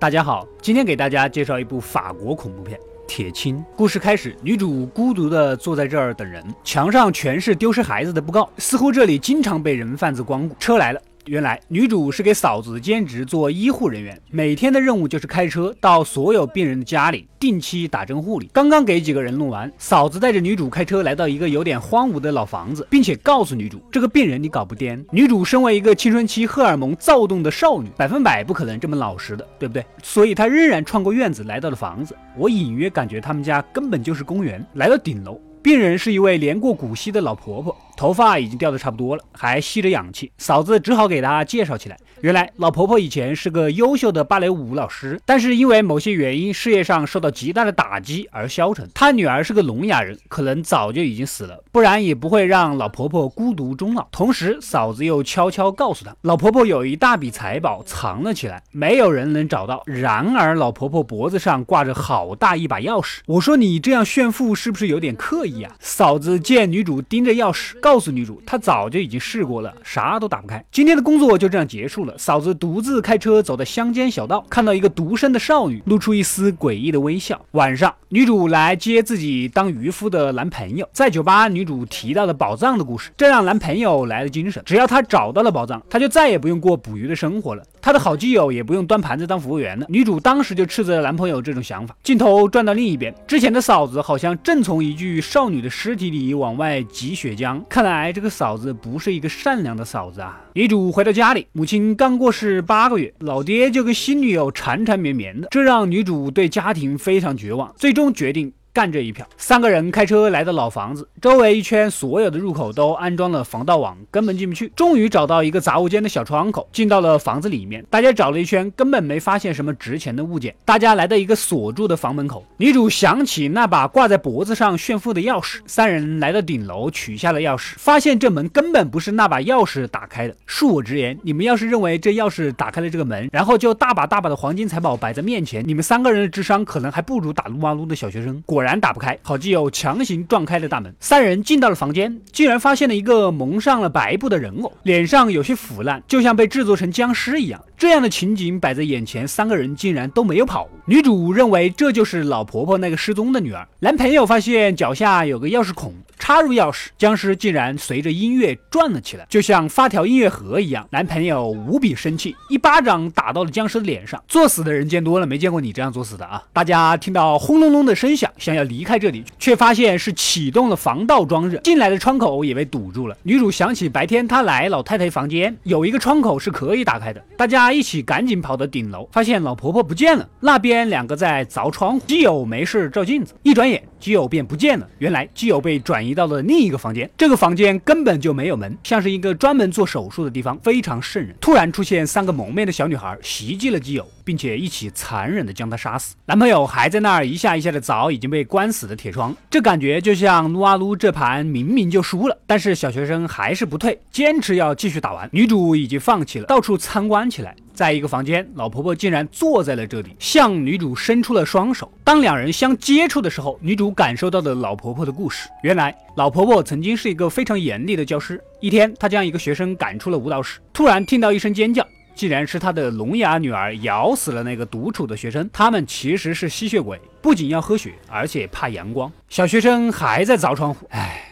大家好，今天给大家介绍一部法国恐怖片《铁青》。故事开始，女主孤独地坐在这儿等人，墙上全是丢失孩子的布告，似乎这里经常被人贩子光顾。车来了。原来女主是给嫂子兼职做医护人员，每天的任务就是开车到所有病人的家里定期打针护理。刚刚给几个人弄完，嫂子带着女主开车来到一个有点荒芜的老房子，并且告诉女主这个病人你搞不掂。女主身为一个青春期荷尔蒙躁动的少女，百分百不可能这么老实的，对不对？所以她仍然穿过院子来到了房子。我隐约感觉他们家根本就是公园。来到顶楼，病人是一位年过古稀的老婆婆。头发已经掉的差不多了，还吸着氧气。嫂子只好给她介绍起来。原来老婆婆以前是个优秀的芭蕾舞老师，但是因为某些原因，事业上受到极大的打击而消沉。她女儿是个聋哑人，可能早就已经死了，不然也不会让老婆婆孤独终老。同时，嫂子又悄悄告诉她，老婆婆有一大笔财宝藏了起来，没有人能找到。然而，老婆婆脖子上挂着好大一把钥匙。我说你这样炫富是不是有点刻意啊？嫂子见女主盯着钥匙。告诉女主，她早就已经试过了，啥都打不开。今天的工作就这样结束了。嫂子独自开车走到乡间小道，看到一个独身的少女，露出一丝诡异的微笑。晚上，女主来接自己当渔夫的男朋友，在酒吧，女主提到了宝藏的故事，这让男朋友来了精神。只要他找到了宝藏，他就再也不用过捕鱼的生活了。他的好基友也不用端盘子当服务员了。女主当时就斥责男朋友这种想法。镜头转到另一边，之前的嫂子好像正从一具少女的尸体里往外挤血浆。看来这个嫂子不是一个善良的嫂子啊！女主回到家里，母亲刚过世八个月，老爹就跟新女友缠缠绵绵的，这让女主对家庭非常绝望，最终决定。干这一票，三个人开车来到老房子，周围一圈所有的入口都安装了防盗网，根本进不去。终于找到一个杂物间的小窗口，进到了房子里面。大家找了一圈，根本没发现什么值钱的物件。大家来到一个锁住的房门口，女主想起那把挂在脖子上炫富的钥匙。三人来到顶楼，取下了钥匙，发现这门根本不是那把钥匙打开的。恕我直言，你们要是认为这钥匙打开了这个门，然后就大把大把的黄金财宝摆在面前，你们三个人的智商可能还不如打撸啊撸的小学生。果然。然打不开，好基友强行撞开了大门，三人进到了房间，竟然发现了一个蒙上了白布的人偶，脸上有些腐烂，就像被制作成僵尸一样。这样的情景摆在眼前，三个人竟然都没有跑。女主认为这就是老婆婆那个失踪的女儿。男朋友发现脚下有个钥匙孔。插入钥匙，僵尸竟然随着音乐转了起来，就像发条音乐盒一样。男朋友无比生气，一巴掌打到了僵尸的脸上。作死的人见多了，没见过你这样作死的啊！大家听到轰隆隆的声响，想要离开这里，却发现是启动了防盗装置，进来的窗口也被堵住了。女主想起白天她来老太太房间，有一个窗口是可以打开的。大家他一起赶紧跑到顶楼，发现老婆婆不见了，那边两个在凿窗户。基友没事照镜子，一转眼基友便不见了。原来基友被转移。到了另一个房间，这个房间根本就没有门，像是一个专门做手术的地方，非常瘆人。突然出现三个蒙面的小女孩，袭击了基友，并且一起残忍的将他杀死。男朋友还在那儿一下一下的凿已经被关死的铁窗，这感觉就像撸啊撸这盘明明就输了，但是小学生还是不退，坚持要继续打完。女主已经放弃了，到处参观起来。在一个房间，老婆婆竟然坐在了这里，向女主伸出了双手。当两人相接触的时候，女主感受到了老婆婆的故事。原来，老婆婆曾经是一个非常严厉的教师。一天，她将一个学生赶出了舞蹈室，突然听到一声尖叫，竟然是她的聋哑女儿咬死了那个独处的学生。他们其实是吸血鬼，不仅要喝血，而且怕阳光。小学生还在凿窗户，唉。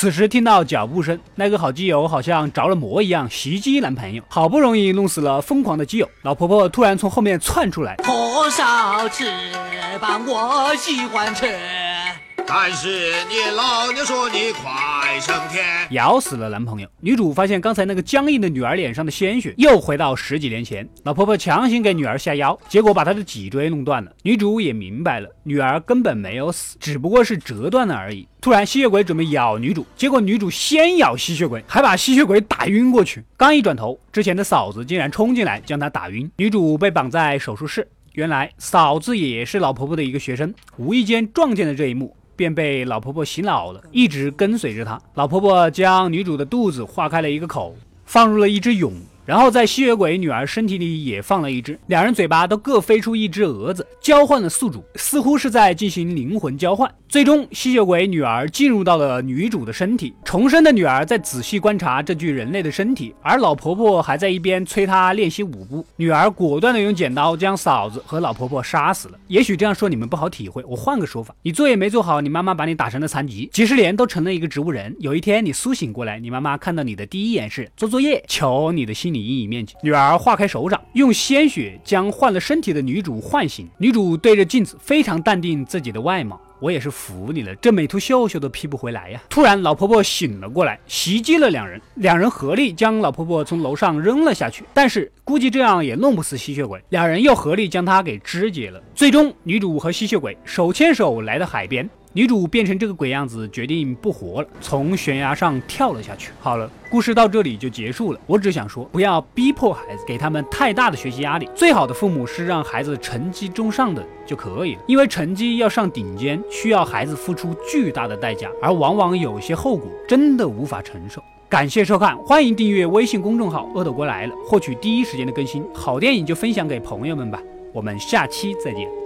此时听到脚步声，那个好基友好像着了魔一样袭击男朋友，好不容易弄死了疯狂的基友，老婆婆突然从后面窜出来，火烧翅膀我喜欢吃。但是你老娘说你快升天，咬死了男朋友。女主发现刚才那个僵硬的女儿脸上的鲜血又回到十几年前，老婆婆强行给女儿下药，结果把她的脊椎弄断了。女主也明白了，女儿根本没有死，只不过是折断了而已。突然吸血鬼准备咬女主，结果女主先咬吸血鬼，还把吸血鬼打晕过去。刚一转头，之前的嫂子竟然冲进来将她打晕。女主被绑在手术室，原来嫂子也是老婆婆的一个学生，无意间撞见了这一幕。便被老婆婆洗脑了，一直跟随着她。老婆婆将女主的肚子划开了一个口，放入了一只蛹，然后在吸血鬼女儿身体里也放了一只，两人嘴巴都各飞出一只蛾子，交换了宿主，似乎是在进行灵魂交换。最终，吸血鬼女儿进入到了女主的身体，重生的女儿在仔细观察这具人类的身体，而老婆婆还在一边催她练习舞步。女儿果断的用剪刀将嫂子和老婆婆杀死了。也许这样说你们不好体会，我换个说法：你作业没做好，你妈妈把你打成了残疾，几十年都成了一个植物人。有一天你苏醒过来，你妈妈看到你的第一眼是做作业，求你的心理阴影面积。女儿化开手掌，用鲜血将换了身体的女主唤醒。女主对着镜子非常淡定自己的外貌。我也是服你了，这美图秀秀都 P 不回来呀！突然，老婆婆醒了过来，袭击了两人，两人合力将老婆婆从楼上扔了下去。但是估计这样也弄不死吸血鬼，两人又合力将她给肢解了。最终，女主和吸血鬼手牵手来到海边。女主变成这个鬼样子，决定不活了，从悬崖上跳了下去。好了，故事到这里就结束了。我只想说，不要逼迫孩子，给他们太大的学习压力。最好的父母是让孩子成绩中上的就可以了，因为成绩要上顶尖，需要孩子付出巨大的代价，而往往有些后果真的无法承受。感谢收看，欢迎订阅微信公众号“恶斗国来了”，获取第一时间的更新。好电影就分享给朋友们吧，我们下期再见。